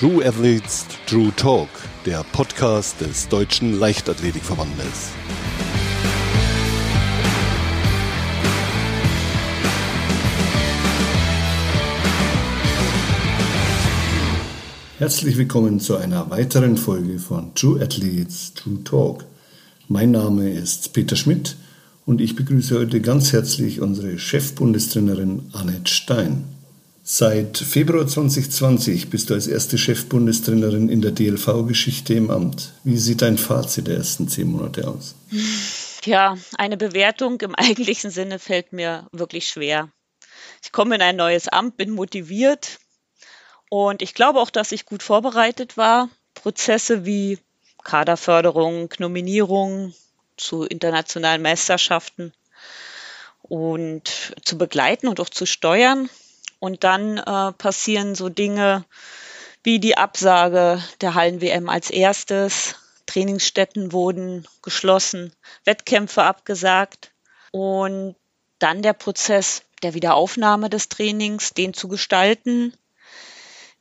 True Athletes True Talk, der Podcast des Deutschen Leichtathletikverbandes. Herzlich willkommen zu einer weiteren Folge von True Athletes True Talk. Mein Name ist Peter Schmidt und ich begrüße heute ganz herzlich unsere Chefbundestrainerin Annette Stein. Seit Februar 2020 bist du als erste Chefbundestrainerin in der DLV-Geschichte im Amt. Wie sieht dein Fazit der ersten zehn Monate aus? Ja, eine Bewertung im eigentlichen Sinne fällt mir wirklich schwer. Ich komme in ein neues Amt, bin motiviert und ich glaube auch, dass ich gut vorbereitet war. Prozesse wie Kaderförderung, Nominierung zu internationalen Meisterschaften und zu begleiten und auch zu steuern und dann äh, passieren so Dinge wie die Absage der Hallen-WM als erstes. Trainingsstätten wurden geschlossen, Wettkämpfe abgesagt und dann der Prozess der Wiederaufnahme des Trainings, den zu gestalten,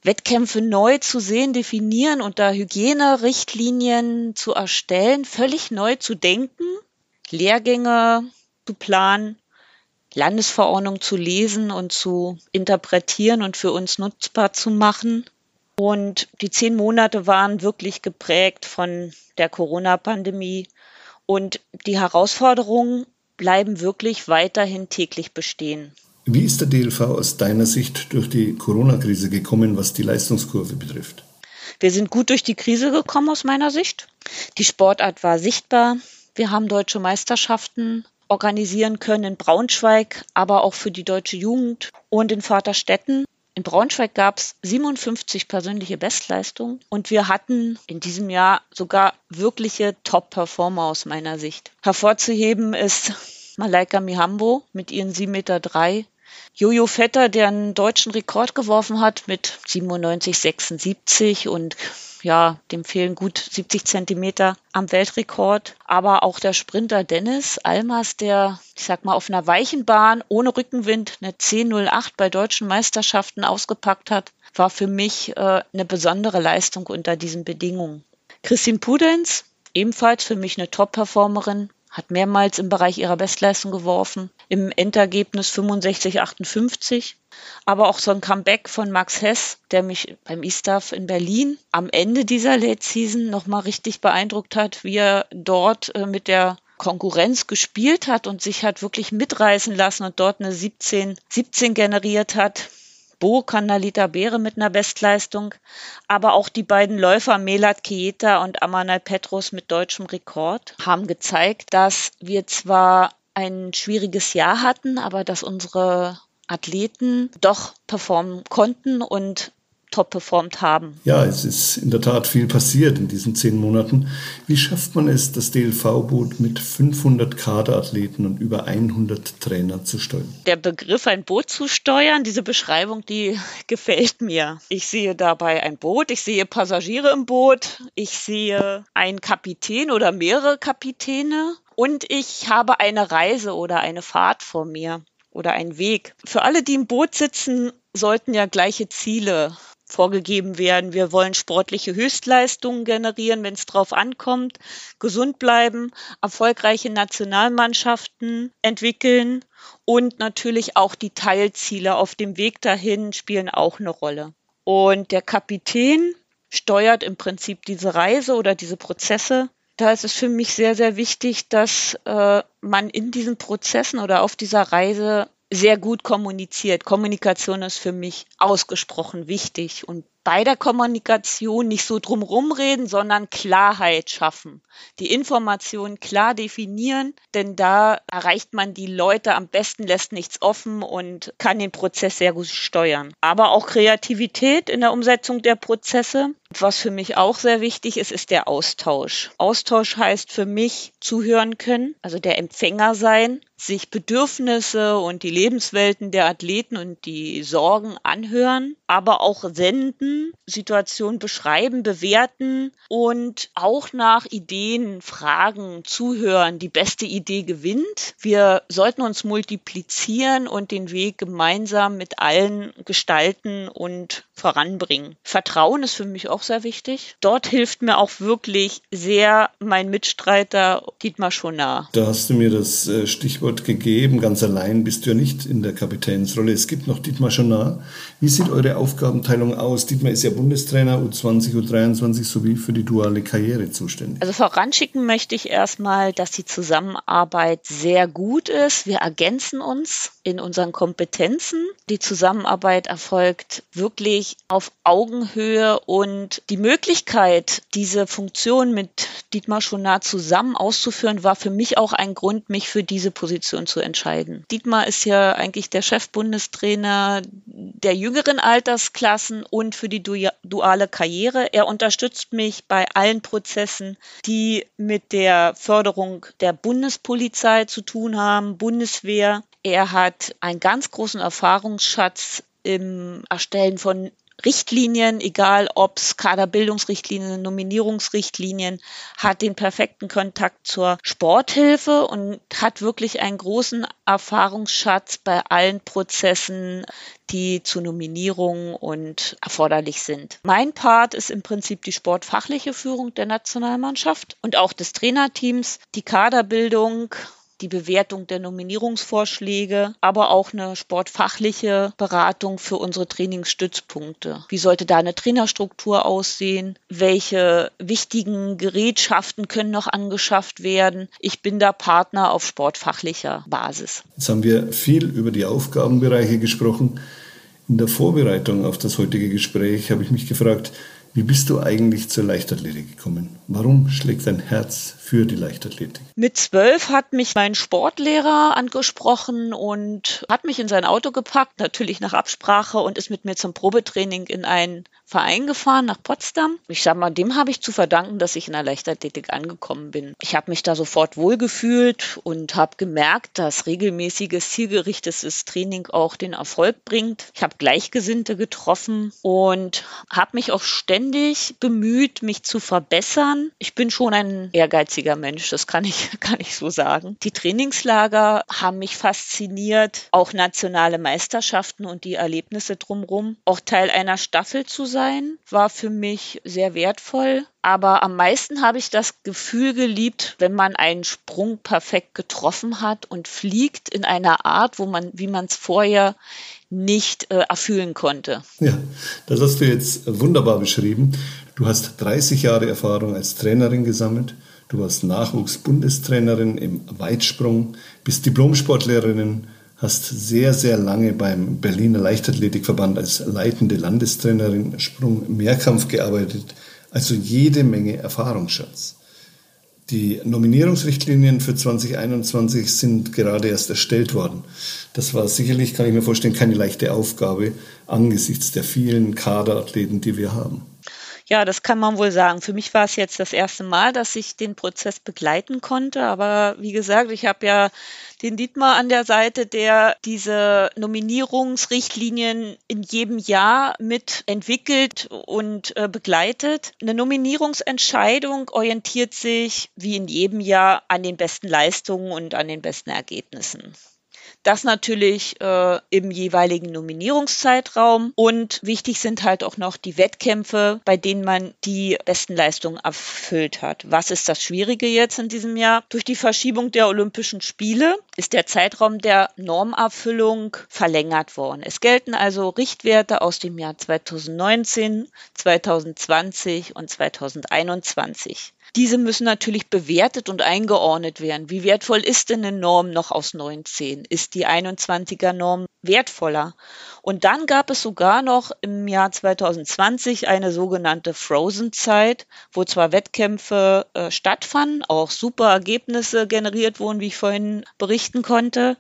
Wettkämpfe neu zu sehen, definieren, unter Hygienerichtlinien zu erstellen, völlig neu zu denken, Lehrgänge zu planen Landesverordnung zu lesen und zu interpretieren und für uns nutzbar zu machen. Und die zehn Monate waren wirklich geprägt von der Corona-Pandemie. Und die Herausforderungen bleiben wirklich weiterhin täglich bestehen. Wie ist der DLV aus deiner Sicht durch die Corona-Krise gekommen, was die Leistungskurve betrifft? Wir sind gut durch die Krise gekommen aus meiner Sicht. Die Sportart war sichtbar. Wir haben deutsche Meisterschaften organisieren können in Braunschweig, aber auch für die deutsche Jugend und in Vaterstetten. In Braunschweig gab es 57 persönliche Bestleistungen und wir hatten in diesem Jahr sogar wirkliche Top-Performer aus meiner Sicht. Hervorzuheben ist Malaika Mihambo mit ihren 7,3 Meter, Jojo Vetter, der einen deutschen Rekord geworfen hat mit 97,76 und ja, dem fehlen gut 70 Zentimeter am Weltrekord. Aber auch der Sprinter Dennis Almas, der, ich sag mal, auf einer weichen Bahn ohne Rückenwind eine 10.08 bei deutschen Meisterschaften ausgepackt hat, war für mich äh, eine besondere Leistung unter diesen Bedingungen. Christine Pudenz, ebenfalls für mich eine Top-Performerin, hat mehrmals im Bereich ihrer Bestleistung geworfen, im Endergebnis 65, 58. Aber auch so ein Comeback von Max Hess, der mich beim E-Staff in Berlin am Ende dieser Late Season nochmal richtig beeindruckt hat, wie er dort äh, mit der Konkurrenz gespielt hat und sich hat wirklich mitreißen lassen und dort eine 17, 17 generiert hat. Bo Kanalita Beere mit einer Bestleistung, aber auch die beiden Läufer Melat Kieta und Amanal Petros mit deutschem Rekord haben gezeigt, dass wir zwar ein schwieriges Jahr hatten, aber dass unsere Athleten doch performen konnten und top performt haben. Ja, es ist in der Tat viel passiert in diesen zehn Monaten. Wie schafft man es, das DLV-Boot mit 500 Kaderathleten und über 100 Trainer zu steuern? Der Begriff, ein Boot zu steuern, diese Beschreibung, die gefällt mir. Ich sehe dabei ein Boot, ich sehe Passagiere im Boot, ich sehe einen Kapitän oder mehrere Kapitäne und ich habe eine Reise oder eine Fahrt vor mir oder einen Weg. Für alle, die im Boot sitzen, sollten ja gleiche Ziele vorgegeben werden. Wir wollen sportliche Höchstleistungen generieren, wenn es drauf ankommt, gesund bleiben, erfolgreiche Nationalmannschaften entwickeln und natürlich auch die Teilziele auf dem Weg dahin spielen auch eine Rolle. Und der Kapitän steuert im Prinzip diese Reise oder diese Prozesse. Da ist es für mich sehr, sehr wichtig, dass äh, man in diesen Prozessen oder auf dieser Reise sehr gut kommuniziert. Kommunikation ist für mich ausgesprochen wichtig und bei der Kommunikation nicht so drumrum reden, sondern Klarheit schaffen. Die Informationen klar definieren, denn da erreicht man die Leute am besten, lässt nichts offen und kann den Prozess sehr gut steuern. Aber auch Kreativität in der Umsetzung der Prozesse. Was für mich auch sehr wichtig ist, ist der Austausch. Austausch heißt für mich zuhören können, also der Empfänger sein, sich Bedürfnisse und die Lebenswelten der Athleten und die Sorgen anhören, aber auch senden, Situationen beschreiben, bewerten und auch nach Ideen fragen, zuhören. Die beste Idee gewinnt. Wir sollten uns multiplizieren und den Weg gemeinsam mit allen gestalten und voranbringen. Vertrauen ist für mich auch sehr wichtig. Dort hilft mir auch wirklich sehr mein Mitstreiter Dietmar Schonar. Da hast du mir das äh, Stichwort gegeben. Ganz allein bist du ja nicht in der Kapitänsrolle. Es gibt noch Dietmar Schonar. Wie sieht eure Aufgabenteilung aus? Dietmar ist ja Bundestrainer U20, U23 sowie für die duale Karriere zuständig. Also voranschicken möchte ich erstmal, dass die Zusammenarbeit sehr gut ist. Wir ergänzen uns in unseren Kompetenzen. Die Zusammenarbeit erfolgt wirklich auf Augenhöhe und die Möglichkeit, diese Funktion mit Dietmar Schonar zusammen auszuführen, war für mich auch ein Grund, mich für diese Position zu entscheiden. Dietmar ist ja eigentlich der Chefbundestrainer der jüngeren Altersklassen und für die duale Karriere. Er unterstützt mich bei allen Prozessen, die mit der Förderung der Bundespolizei zu tun haben, Bundeswehr. Er hat einen ganz großen Erfahrungsschatz im Erstellen von Richtlinien, egal ob es Kaderbildungsrichtlinien, Nominierungsrichtlinien, hat den perfekten Kontakt zur Sporthilfe und hat wirklich einen großen Erfahrungsschatz bei allen Prozessen, die zu Nominierungen und erforderlich sind. Mein Part ist im Prinzip die sportfachliche Führung der Nationalmannschaft und auch des Trainerteams, die Kaderbildung die Bewertung der Nominierungsvorschläge, aber auch eine sportfachliche Beratung für unsere Trainingsstützpunkte. Wie sollte da eine Trainerstruktur aussehen? Welche wichtigen Gerätschaften können noch angeschafft werden? Ich bin da Partner auf sportfachlicher Basis. Jetzt haben wir viel über die Aufgabenbereiche gesprochen. In der Vorbereitung auf das heutige Gespräch habe ich mich gefragt, wie bist du eigentlich zur Leichtathletik gekommen? Warum schlägt dein Herz für die Leichtathletik? Mit zwölf hat mich mein Sportlehrer angesprochen und hat mich in sein Auto gepackt, natürlich nach Absprache und ist mit mir zum Probetraining in einen Verein gefahren nach Potsdam. Ich sag mal, dem habe ich zu verdanken, dass ich in der Leichtathletik angekommen bin. Ich habe mich da sofort wohlgefühlt und habe gemerkt, dass regelmäßiges, zielgerichtetes Training auch den Erfolg bringt. Ich habe Gleichgesinnte getroffen und habe mich auch ständig bemüht, mich zu verbessern. Ich bin schon ein ehrgeiziger Mensch, das kann ich, kann ich so sagen. Die Trainingslager haben mich fasziniert, auch nationale Meisterschaften und die Erlebnisse drumherum. Auch Teil einer Staffel zu sein sein war für mich sehr wertvoll. Aber am meisten habe ich das Gefühl geliebt, wenn man einen Sprung perfekt getroffen hat und fliegt in einer Art, wo man, wie man es vorher nicht äh, erfüllen konnte. Ja, das hast du jetzt wunderbar beschrieben. Du hast 30 Jahre Erfahrung als Trainerin gesammelt. Du warst Nachwuchsbundestrainerin im Weitsprung, bist Diplomsportlehrerin hast sehr, sehr lange beim Berliner Leichtathletikverband als leitende Landestrainerin Sprung Mehrkampf gearbeitet, also jede Menge Erfahrungsschatz. Die Nominierungsrichtlinien für 2021 sind gerade erst erstellt worden. Das war sicherlich, kann ich mir vorstellen, keine leichte Aufgabe angesichts der vielen Kaderathleten, die wir haben. Ja, das kann man wohl sagen. Für mich war es jetzt das erste Mal, dass ich den Prozess begleiten konnte. Aber wie gesagt, ich habe ja den Dietmar an der Seite, der diese Nominierungsrichtlinien in jedem Jahr mit entwickelt und äh, begleitet. Eine Nominierungsentscheidung orientiert sich wie in jedem Jahr an den besten Leistungen und an den besten Ergebnissen. Das natürlich äh, im jeweiligen Nominierungszeitraum. Und wichtig sind halt auch noch die Wettkämpfe, bei denen man die besten Leistungen erfüllt hat. Was ist das Schwierige jetzt in diesem Jahr? Durch die Verschiebung der Olympischen Spiele ist der Zeitraum der Normerfüllung verlängert worden. Es gelten also Richtwerte aus dem Jahr 2019, 2020 und 2021. Diese müssen natürlich bewertet und eingeordnet werden. Wie wertvoll ist denn eine Norm noch aus 19? Ist die 21er Norm wertvoller? Und dann gab es sogar noch im Jahr 2020 eine sogenannte Frozen-Zeit, wo zwar Wettkämpfe äh, stattfanden, auch super Ergebnisse generiert wurden, wie ich vorhin berichten konnte,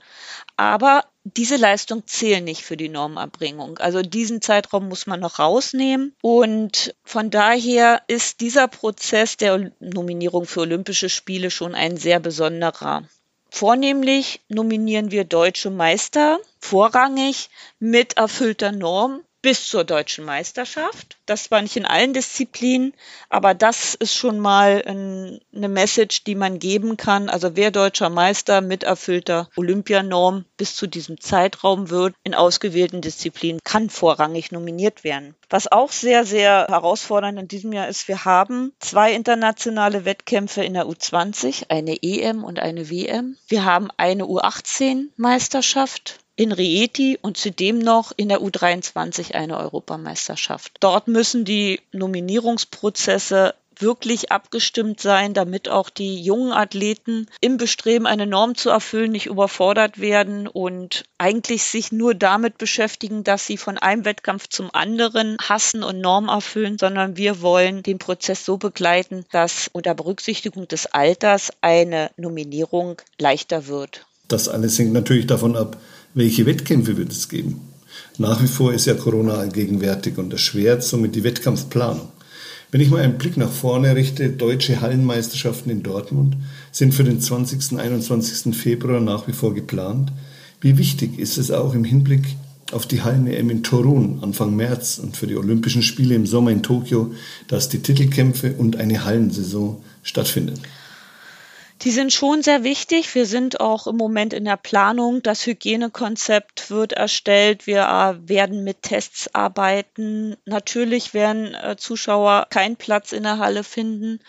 aber diese Leistung zählen nicht für die Normerbringung. Also diesen Zeitraum muss man noch rausnehmen. Und von daher ist dieser Prozess der Nominierung für Olympische Spiele schon ein sehr besonderer. Vornehmlich nominieren wir deutsche Meister vorrangig mit erfüllter Norm bis zur deutschen Meisterschaft. Das war nicht in allen Disziplinen, aber das ist schon mal ein, eine Message, die man geben kann. Also wer deutscher Meister mit erfüllter Olympianorm bis zu diesem Zeitraum wird, in ausgewählten Disziplinen, kann vorrangig nominiert werden. Was auch sehr, sehr herausfordernd in diesem Jahr ist, wir haben zwei internationale Wettkämpfe in der U20, eine EM und eine WM. Wir haben eine U18-Meisterschaft in Rieti und zudem noch in der U23 eine Europameisterschaft. Dort müssen die Nominierungsprozesse wirklich abgestimmt sein, damit auch die jungen Athleten im Bestreben, eine Norm zu erfüllen, nicht überfordert werden und eigentlich sich nur damit beschäftigen, dass sie von einem Wettkampf zum anderen hassen und Norm erfüllen, sondern wir wollen den Prozess so begleiten, dass unter Berücksichtigung des Alters eine Nominierung leichter wird. Das alles hängt natürlich davon ab, welche Wettkämpfe wird es geben? Nach wie vor ist ja Corona allgegenwärtig und erschwert somit die Wettkampfplanung. Wenn ich mal einen Blick nach vorne richte, deutsche Hallenmeisterschaften in Dortmund sind für den 20. und 21. Februar nach wie vor geplant. Wie wichtig ist es auch im Hinblick auf die Hallen-EM in Torun Anfang März und für die Olympischen Spiele im Sommer in Tokio, dass die Titelkämpfe und eine Hallensaison stattfinden? Die sind schon sehr wichtig. Wir sind auch im Moment in der Planung. Das Hygienekonzept wird erstellt. Wir äh, werden mit Tests arbeiten. Natürlich werden äh, Zuschauer keinen Platz in der Halle finden.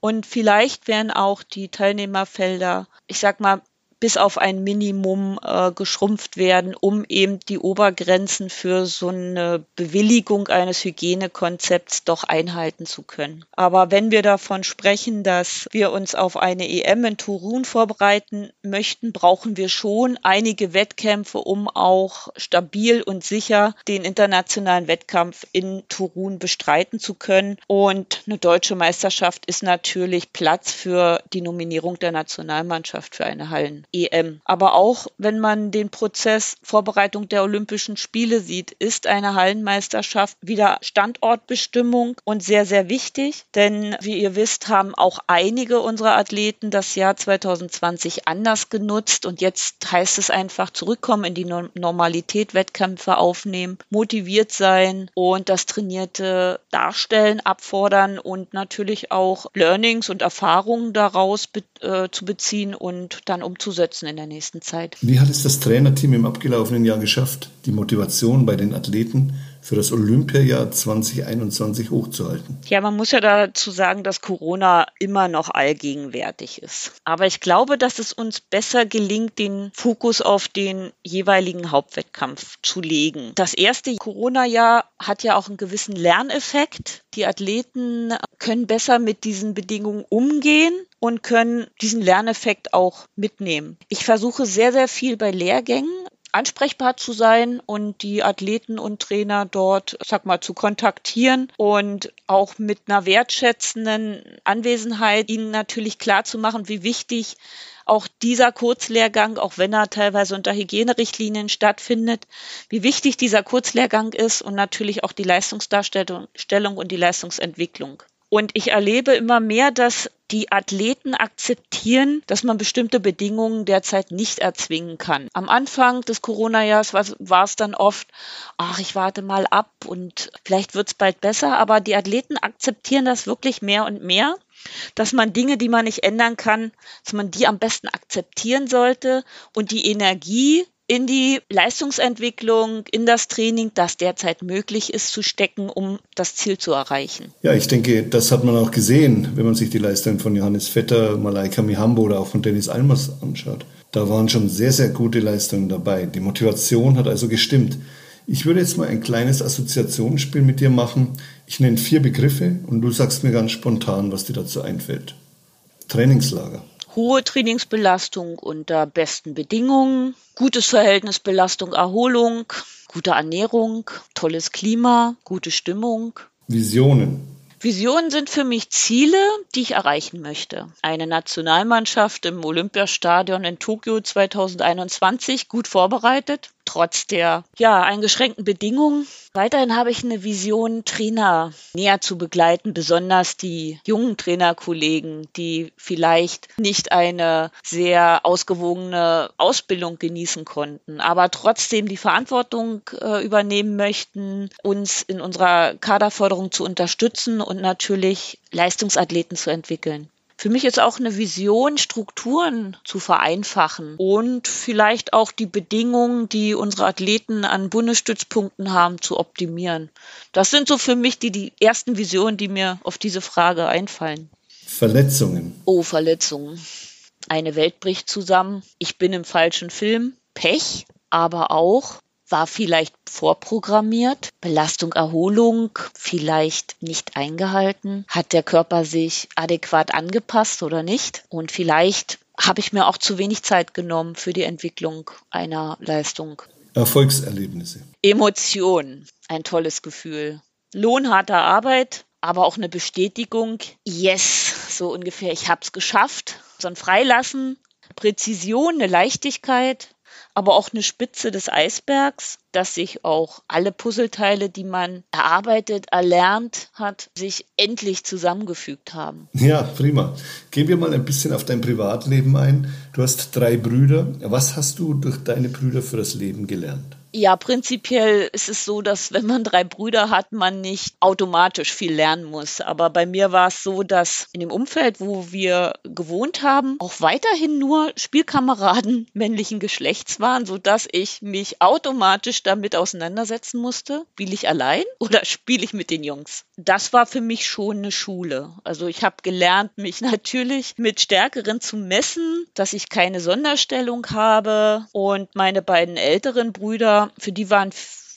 Und vielleicht werden auch die Teilnehmerfelder, ich sag mal, bis auf ein Minimum äh, geschrumpft werden, um eben die Obergrenzen für so eine Bewilligung eines Hygienekonzepts doch einhalten zu können. Aber wenn wir davon sprechen, dass wir uns auf eine EM in Turun vorbereiten möchten, brauchen wir schon einige Wettkämpfe, um auch stabil und sicher den internationalen Wettkampf in Turun bestreiten zu können. Und eine deutsche Meisterschaft ist natürlich Platz für die Nominierung der Nationalmannschaft für eine Hallen. EM. Aber auch wenn man den Prozess Vorbereitung der Olympischen Spiele sieht, ist eine Hallenmeisterschaft wieder Standortbestimmung und sehr, sehr wichtig. Denn wie ihr wisst, haben auch einige unserer Athleten das Jahr 2020 anders genutzt. Und jetzt heißt es einfach zurückkommen in die Normalität, Wettkämpfe aufnehmen, motiviert sein und das trainierte Darstellen abfordern und natürlich auch Learnings und Erfahrungen daraus be äh, zu beziehen und dann umzusetzen umsetzen in der nächsten Zeit. Wie hat es das Trainerteam im abgelaufenen Jahr geschafft, die Motivation bei den Athleten für das Olympiajahr 2021 hochzuhalten? Ja, man muss ja dazu sagen, dass Corona immer noch allgegenwärtig ist. Aber ich glaube, dass es uns besser gelingt, den Fokus auf den jeweiligen Hauptwettkampf zu legen. Das erste Corona-Jahr hat ja auch einen gewissen Lerneffekt. Die Athleten können besser mit diesen Bedingungen umgehen und können diesen Lerneffekt auch mitnehmen. Ich versuche sehr, sehr viel bei Lehrgängen ansprechbar zu sein und die Athleten und Trainer dort, sag mal, zu kontaktieren und auch mit einer wertschätzenden Anwesenheit ihnen natürlich klar zu machen, wie wichtig auch dieser Kurzlehrgang, auch wenn er teilweise unter Hygienerichtlinien stattfindet, wie wichtig dieser Kurzlehrgang ist und natürlich auch die Leistungsdarstellung und die Leistungsentwicklung. Und ich erlebe immer mehr, dass die Athleten akzeptieren, dass man bestimmte Bedingungen derzeit nicht erzwingen kann. Am Anfang des Corona-Jahres war es dann oft, ach, ich warte mal ab und vielleicht wird es bald besser, aber die Athleten akzeptieren das wirklich mehr und mehr dass man Dinge, die man nicht ändern kann, dass man die am besten akzeptieren sollte und die Energie, in die Leistungsentwicklung, in das Training, das derzeit möglich ist, zu stecken, um das Ziel zu erreichen. Ja, ich denke, das hat man auch gesehen, wenn man sich die Leistungen von Johannes Vetter, Malaika Mihambo oder auch von Dennis Almers anschaut. Da waren schon sehr, sehr gute Leistungen dabei. Die Motivation hat also gestimmt. Ich würde jetzt mal ein kleines Assoziationsspiel mit dir machen. Ich nenne vier Begriffe und du sagst mir ganz spontan, was dir dazu einfällt. Trainingslager hohe Trainingsbelastung unter besten Bedingungen, gutes Verhältnis Belastung-Erholung, gute Ernährung, tolles Klima, gute Stimmung. Visionen. Visionen sind für mich Ziele, die ich erreichen möchte. Eine Nationalmannschaft im Olympiastadion in Tokio 2021 gut vorbereitet, trotz der ja, eingeschränkten Bedingungen. Weiterhin habe ich eine Vision, Trainer näher zu begleiten, besonders die jungen Trainerkollegen, die vielleicht nicht eine sehr ausgewogene Ausbildung genießen konnten, aber trotzdem die Verantwortung äh, übernehmen möchten, uns in unserer Kaderförderung zu unterstützen und natürlich Leistungsathleten zu entwickeln. Für mich ist auch eine Vision, Strukturen zu vereinfachen und vielleicht auch die Bedingungen, die unsere Athleten an Bundesstützpunkten haben, zu optimieren. Das sind so für mich die, die ersten Visionen, die mir auf diese Frage einfallen. Verletzungen. Oh, Verletzungen. Eine Welt bricht zusammen. Ich bin im falschen Film. Pech, aber auch war vielleicht vorprogrammiert, Belastung, Erholung vielleicht nicht eingehalten, hat der Körper sich adäquat angepasst oder nicht und vielleicht habe ich mir auch zu wenig Zeit genommen für die Entwicklung einer Leistung. Erfolgserlebnisse. Emotionen, ein tolles Gefühl. Lohnharter Arbeit, aber auch eine Bestätigung. Yes, so ungefähr, ich habe es geschafft. So ein Freilassen, Präzision, eine Leichtigkeit, aber auch eine Spitze des Eisbergs, dass sich auch alle Puzzleteile, die man erarbeitet, erlernt hat, sich endlich zusammengefügt haben. Ja, prima. Gehen wir mal ein bisschen auf dein Privatleben ein. Du hast drei Brüder. Was hast du durch deine Brüder für das Leben gelernt? Ja, prinzipiell ist es so, dass wenn man drei Brüder hat, man nicht automatisch viel lernen muss. Aber bei mir war es so, dass in dem Umfeld, wo wir gewohnt haben, auch weiterhin nur Spielkameraden männlichen Geschlechts waren, sodass ich mich automatisch damit auseinandersetzen musste. Spiele ich allein oder spiele ich mit den Jungs? Das war für mich schon eine Schule. Also ich habe gelernt, mich natürlich mit Stärkeren zu messen, dass ich keine Sonderstellung habe und meine beiden älteren Brüder für die waren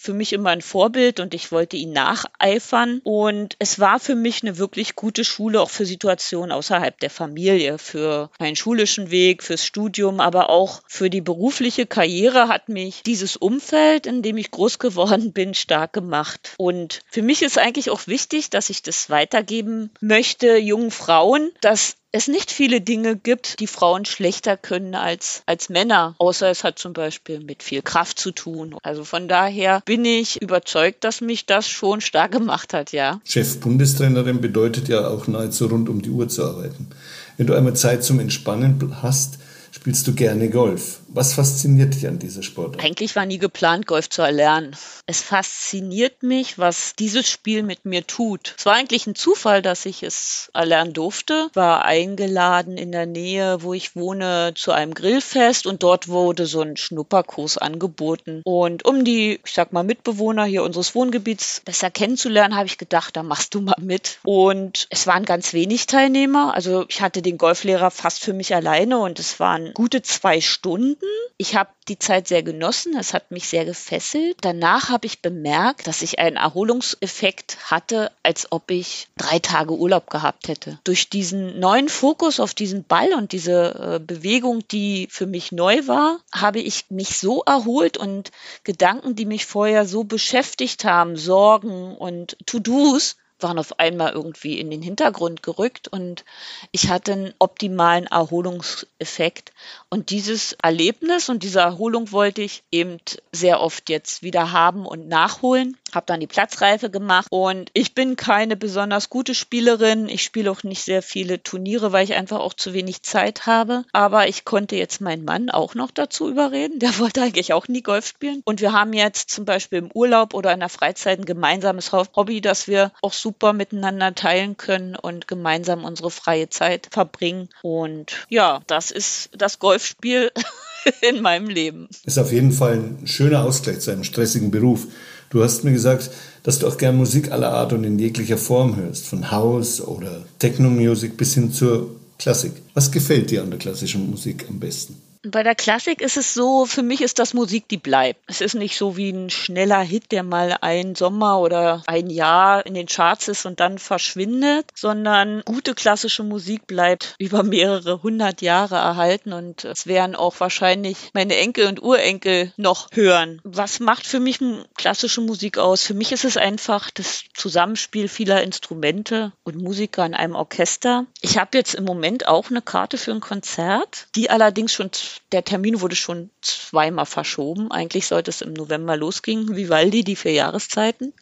für mich immer ein Vorbild und ich wollte ihn nacheifern. Und es war für mich eine wirklich gute Schule, auch für Situationen außerhalb der Familie, für meinen schulischen Weg, fürs Studium, aber auch für die berufliche Karriere hat mich dieses Umfeld, in dem ich groß geworden bin, stark gemacht. Und für mich ist eigentlich auch wichtig, dass ich das weitergeben möchte, jungen Frauen, dass es nicht viele Dinge gibt, die Frauen schlechter können als, als Männer, außer es hat zum Beispiel mit viel Kraft zu tun. Also von daher bin ich überzeugt, dass mich das schon stark gemacht hat, ja. Chef-Bundestrainerin bedeutet ja auch nahezu rund um die Uhr zu arbeiten. Wenn du einmal Zeit zum Entspannen hast, spielst du gerne Golf. Was fasziniert dich an dieser Sportart? Eigentlich war nie geplant, Golf zu erlernen. Es fasziniert mich, was dieses Spiel mit mir tut. Es war eigentlich ein Zufall, dass ich es erlernen durfte. War eingeladen in der Nähe, wo ich wohne, zu einem Grillfest und dort wurde so ein Schnupperkurs angeboten. Und um die, ich sag mal, Mitbewohner hier unseres Wohngebiets besser kennenzulernen, habe ich gedacht, da machst du mal mit. Und es waren ganz wenig Teilnehmer. Also ich hatte den Golflehrer fast für mich alleine und es waren gute zwei Stunden. Ich habe die Zeit sehr genossen, es hat mich sehr gefesselt. Danach habe ich bemerkt, dass ich einen Erholungseffekt hatte, als ob ich drei Tage Urlaub gehabt hätte. Durch diesen neuen Fokus auf diesen Ball und diese äh, Bewegung, die für mich neu war, habe ich mich so erholt und Gedanken, die mich vorher so beschäftigt haben, Sorgen und To-Dos, waren auf einmal irgendwie in den Hintergrund gerückt und ich hatte einen optimalen Erholungseffekt. Und dieses Erlebnis und diese Erholung wollte ich eben sehr oft jetzt wieder haben und nachholen. Habe dann die Platzreife gemacht und ich bin keine besonders gute Spielerin. Ich spiele auch nicht sehr viele Turniere, weil ich einfach auch zu wenig Zeit habe. Aber ich konnte jetzt meinen Mann auch noch dazu überreden. Der wollte eigentlich auch nie Golf spielen. Und wir haben jetzt zum Beispiel im Urlaub oder in der Freizeit ein gemeinsames Hobby, das wir auch super miteinander teilen können und gemeinsam unsere freie Zeit verbringen. Und ja, das ist das Golf Golfspiel in meinem Leben. Ist auf jeden Fall ein schöner Ausgleich zu einem stressigen Beruf. Du hast mir gesagt, dass du auch gern Musik aller Art und in jeglicher Form hörst, von House oder Techno-Music bis hin zur Klassik. Was gefällt dir an der klassischen Musik am besten? Bei der Klassik ist es so, für mich ist das Musik, die bleibt. Es ist nicht so wie ein schneller Hit, der mal ein Sommer oder ein Jahr in den Charts ist und dann verschwindet, sondern gute klassische Musik bleibt über mehrere hundert Jahre erhalten und es werden auch wahrscheinlich meine Enkel und Urenkel noch hören. Was macht für mich klassische Musik aus? Für mich ist es einfach das Zusammenspiel vieler Instrumente und Musiker in einem Orchester. Ich habe jetzt im Moment auch eine Karte für ein Konzert, die allerdings schon der Termin wurde schon zweimal verschoben. Eigentlich sollte es im November losgehen, Vivaldi, die vier Jahreszeiten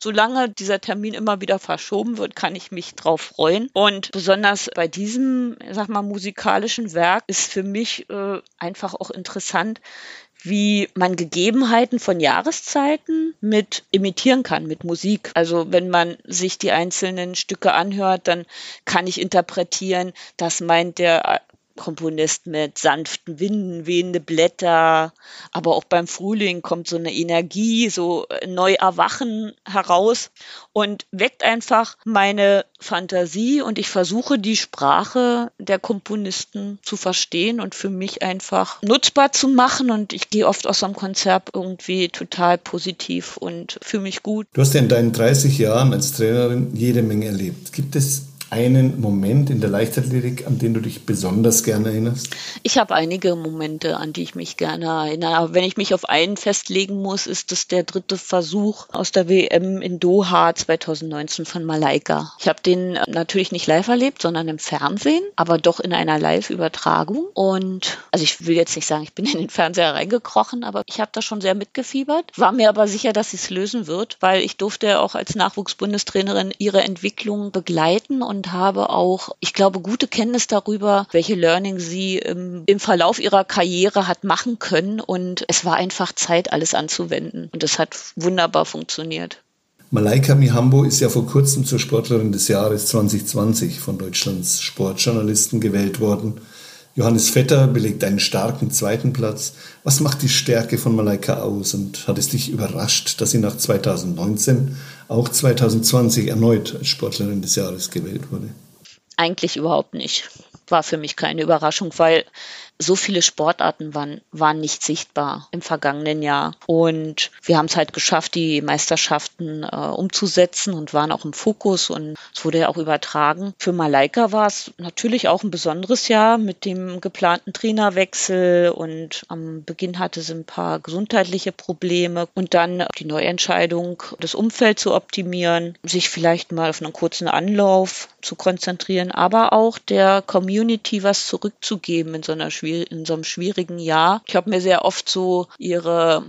solange dieser Termin immer wieder verschoben wird, kann ich mich drauf freuen. Und besonders bei diesem, sag mal, musikalischen Werk ist für mich äh, einfach auch interessant, wie man Gegebenheiten von Jahreszeiten mit imitieren kann, mit Musik. Also wenn man sich die einzelnen Stücke anhört, dann kann ich interpretieren, das meint der Komponist mit sanften Winden, wehende Blätter, aber auch beim Frühling kommt so eine Energie, so neu erwachen heraus und weckt einfach meine Fantasie und ich versuche die Sprache der Komponisten zu verstehen und für mich einfach nutzbar zu machen und ich gehe oft aus einem Konzert irgendwie total positiv und fühle mich gut. Du hast ja in deinen 30 Jahren als Trainerin jede Menge erlebt. Gibt es einen Moment in der Leichtathletik, an den du dich besonders gerne erinnerst? Ich habe einige Momente, an die ich mich gerne erinnere. Aber wenn ich mich auf einen festlegen muss, ist es der dritte Versuch aus der WM in Doha 2019 von Malaika. Ich habe den natürlich nicht live erlebt, sondern im Fernsehen, aber doch in einer Live-Übertragung. Und also ich will jetzt nicht sagen, ich bin in den Fernseher reingekrochen, aber ich habe da schon sehr mitgefiebert. War mir aber sicher, dass sie es lösen wird, weil ich durfte auch als Nachwuchsbundestrainerin ihre Entwicklung begleiten und und habe auch, ich glaube, gute Kenntnis darüber, welche Learning sie im, im Verlauf ihrer Karriere hat machen können. Und es war einfach Zeit, alles anzuwenden. Und es hat wunderbar funktioniert. Malaika Mihambo ist ja vor kurzem zur Sportlerin des Jahres 2020 von Deutschlands Sportjournalisten gewählt worden. Johannes Vetter belegt einen starken zweiten Platz. Was macht die Stärke von Malaika aus und hat es dich überrascht, dass sie nach 2019 auch 2020 erneut als Sportlerin des Jahres gewählt wurde? Eigentlich überhaupt nicht. War für mich keine Überraschung, weil so viele Sportarten waren, waren nicht sichtbar im vergangenen Jahr. Und wir haben es halt geschafft, die Meisterschaften äh, umzusetzen und waren auch im Fokus und es wurde ja auch übertragen. Für Malaika war es natürlich auch ein besonderes Jahr mit dem geplanten Trainerwechsel und am Beginn hatte sie ein paar gesundheitliche Probleme und dann die Neuentscheidung, das Umfeld zu optimieren, sich vielleicht mal auf einen kurzen Anlauf zu konzentrieren, aber auch der Community was zurückzugeben in so einer schwierigen in so einem schwierigen Jahr. Ich habe mir sehr oft so ihre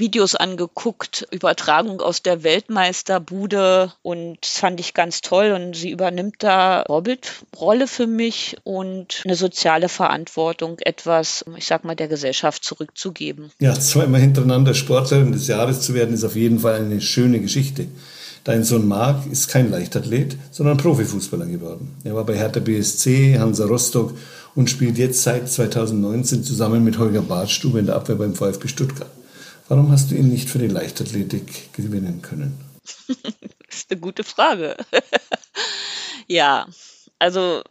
Videos angeguckt, Übertragung aus der Weltmeisterbude und das fand ich ganz toll und sie übernimmt da Vorbildrolle für mich und eine soziale Verantwortung, etwas, ich sag mal, der Gesellschaft zurückzugeben. Ja, zweimal hintereinander Sportlerin des Jahres zu werden, ist auf jeden Fall eine schöne Geschichte. Dein Sohn Marc ist kein Leichtathlet, sondern Profifußballer geworden. Er war bei Hertha BSC, Hansa Rostock und spielt jetzt seit 2019 zusammen mit Holger Bartstube in der Abwehr beim VfB Stuttgart. Warum hast du ihn nicht für die Leichtathletik gewinnen können? das ist eine gute Frage. ja, also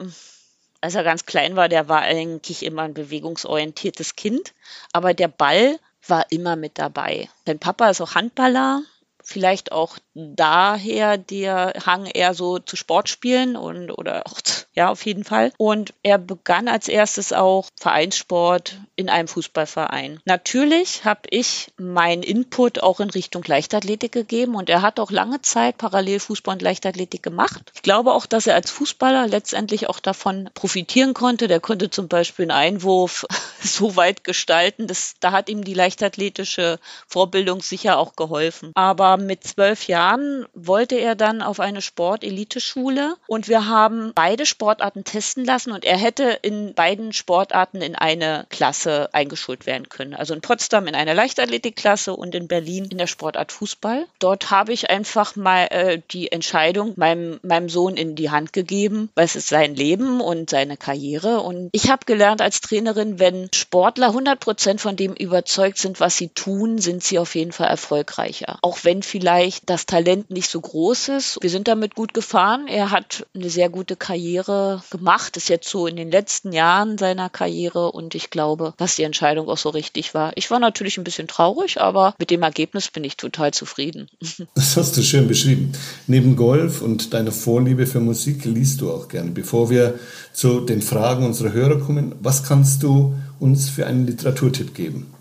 als er ganz klein war, der war eigentlich immer ein bewegungsorientiertes Kind, aber der Ball war immer mit dabei. Dein Papa ist auch Handballer, vielleicht auch daher der Hang eher so zu Sportspielen und oder auch ja auf jeden Fall und er begann als erstes auch Vereinssport in einem Fußballverein. Natürlich habe ich meinen Input auch in Richtung Leichtathletik gegeben und er hat auch lange Zeit parallel Fußball und Leichtathletik gemacht. Ich glaube auch, dass er als Fußballer letztendlich auch davon profitieren konnte. Der konnte zum Beispiel einen Einwurf so weit gestalten, dass da hat ihm die leichtathletische Vorbildung sicher auch geholfen. Aber mit zwölf Jahren wollte er dann auf eine Sporteliteschule und wir haben beide Sportarten testen lassen und er hätte in beiden Sportarten in eine Klasse eingeschult werden können. Also in Potsdam in einer Leichtathletikklasse und in Berlin in der Sportart Fußball. Dort habe ich einfach mal äh, die Entscheidung meinem, meinem Sohn in die Hand gegeben, weil es ist sein Leben und seine Karriere. Und ich habe gelernt als Trainerin, wenn Sportler 100 Prozent von dem überzeugt sind, was sie tun, sind sie auf jeden Fall erfolgreicher. Auch wenn vielleicht das Talent nicht so groß ist. Wir sind damit gut gefahren. Er hat eine sehr gute Karriere gemacht, ist jetzt so in den letzten Jahren seiner Karriere und ich glaube, dass die Entscheidung auch so richtig war. Ich war natürlich ein bisschen traurig, aber mit dem Ergebnis bin ich total zufrieden. Das hast du schön beschrieben. Neben Golf und deiner Vorliebe für Musik liest du auch gerne. Bevor wir zu den Fragen unserer Hörer kommen, was kannst du uns für einen Literaturtipp geben?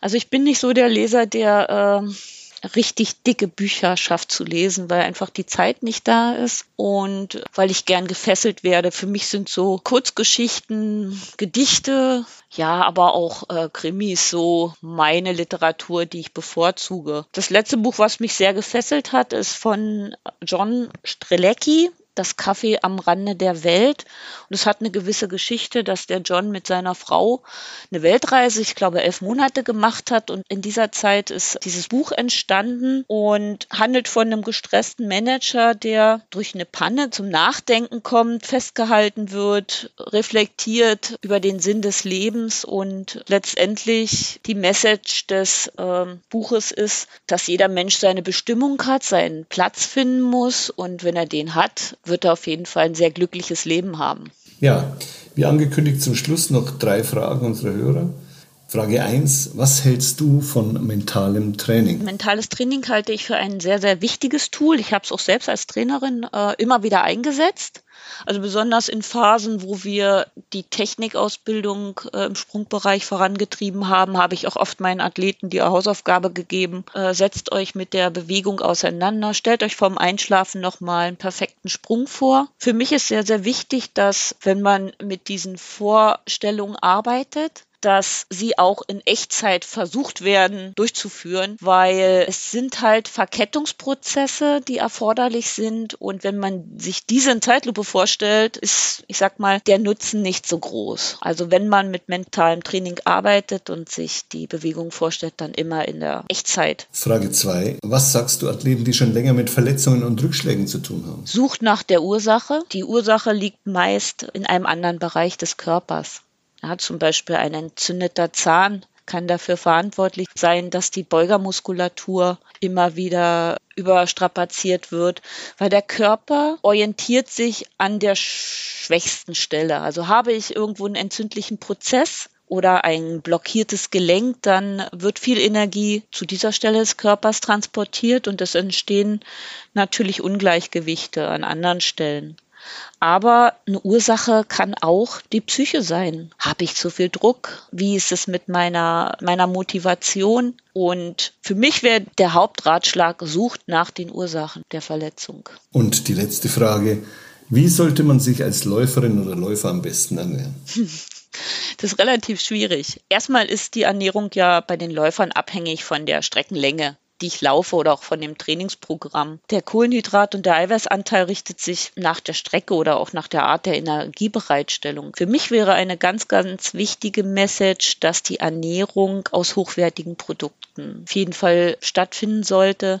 Also ich bin nicht so der Leser, der äh, richtig dicke Bücher schafft zu lesen, weil einfach die Zeit nicht da ist und weil ich gern gefesselt werde. Für mich sind so Kurzgeschichten, Gedichte, ja, aber auch äh, Krimis so meine Literatur, die ich bevorzuge. Das letzte Buch, was mich sehr gefesselt hat, ist von John Strelecki das Café am Rande der Welt. Und es hat eine gewisse Geschichte, dass der John mit seiner Frau eine Weltreise, ich glaube, elf Monate gemacht hat. Und in dieser Zeit ist dieses Buch entstanden und handelt von einem gestressten Manager, der durch eine Panne zum Nachdenken kommt, festgehalten wird, reflektiert über den Sinn des Lebens und letztendlich die Message des äh, Buches ist, dass jeder Mensch seine Bestimmung hat, seinen Platz finden muss und wenn er den hat, wird er auf jeden Fall ein sehr glückliches Leben haben. Ja, wie angekündigt zum Schluss noch drei Fragen unserer Hörer. Frage 1, was hältst du von mentalem Training? Mentales Training halte ich für ein sehr, sehr wichtiges Tool. Ich habe es auch selbst als Trainerin äh, immer wieder eingesetzt. Also besonders in Phasen, wo wir die Technikausbildung äh, im Sprungbereich vorangetrieben haben, habe ich auch oft meinen Athleten die Hausaufgabe gegeben, äh, setzt euch mit der Bewegung auseinander, stellt euch vorm Einschlafen nochmal einen perfekten Sprung vor. Für mich ist sehr, sehr wichtig, dass wenn man mit diesen Vorstellungen arbeitet, dass sie auch in Echtzeit versucht werden durchzuführen, weil es sind halt Verkettungsprozesse, die erforderlich sind. Und wenn man sich diese in Zeitlupe vorstellt, ist, ich sag mal, der Nutzen nicht so groß. Also wenn man mit mentalem Training arbeitet und sich die Bewegung vorstellt, dann immer in der Echtzeit. Frage 2. Was sagst du Athleten, die schon länger mit Verletzungen und Rückschlägen zu tun haben? Sucht nach der Ursache. Die Ursache liegt meist in einem anderen Bereich des Körpers. Ja, zum Beispiel ein entzündeter Zahn kann dafür verantwortlich sein, dass die Beugermuskulatur immer wieder überstrapaziert wird, weil der Körper orientiert sich an der schwächsten Stelle. Also habe ich irgendwo einen entzündlichen Prozess oder ein blockiertes Gelenk, dann wird viel Energie zu dieser Stelle des Körpers transportiert und es entstehen natürlich Ungleichgewichte an anderen Stellen. Aber eine Ursache kann auch die Psyche sein. Habe ich zu viel Druck? Wie ist es mit meiner, meiner Motivation? Und für mich wäre der Hauptratschlag, sucht nach den Ursachen der Verletzung. Und die letzte Frage, wie sollte man sich als Läuferin oder Läufer am besten ernähren? Das ist relativ schwierig. Erstmal ist die Ernährung ja bei den Läufern abhängig von der Streckenlänge die ich laufe oder auch von dem Trainingsprogramm. Der Kohlenhydrat- und der Eiweißanteil richtet sich nach der Strecke oder auch nach der Art der Energiebereitstellung. Für mich wäre eine ganz, ganz wichtige Message, dass die Ernährung aus hochwertigen Produkten auf jeden Fall stattfinden sollte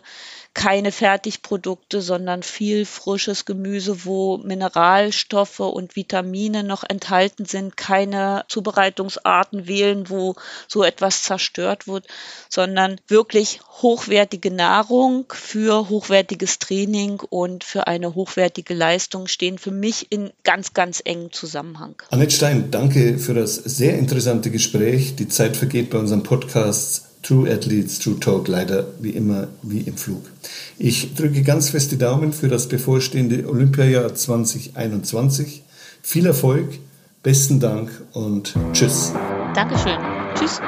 keine Fertigprodukte, sondern viel frisches Gemüse, wo Mineralstoffe und Vitamine noch enthalten sind, keine Zubereitungsarten wählen, wo so etwas zerstört wird, sondern wirklich hochwertige Nahrung für hochwertiges Training und für eine hochwertige Leistung stehen für mich in ganz, ganz engem Zusammenhang. Annette Stein, danke für das sehr interessante Gespräch. Die Zeit vergeht bei unserem Podcast True Athletes, True Talk leider wie immer wie im Flug. Ich drücke ganz fest die Daumen für das bevorstehende Olympiajahr 2021. Viel Erfolg, besten Dank und tschüss. Dankeschön. Tschüss.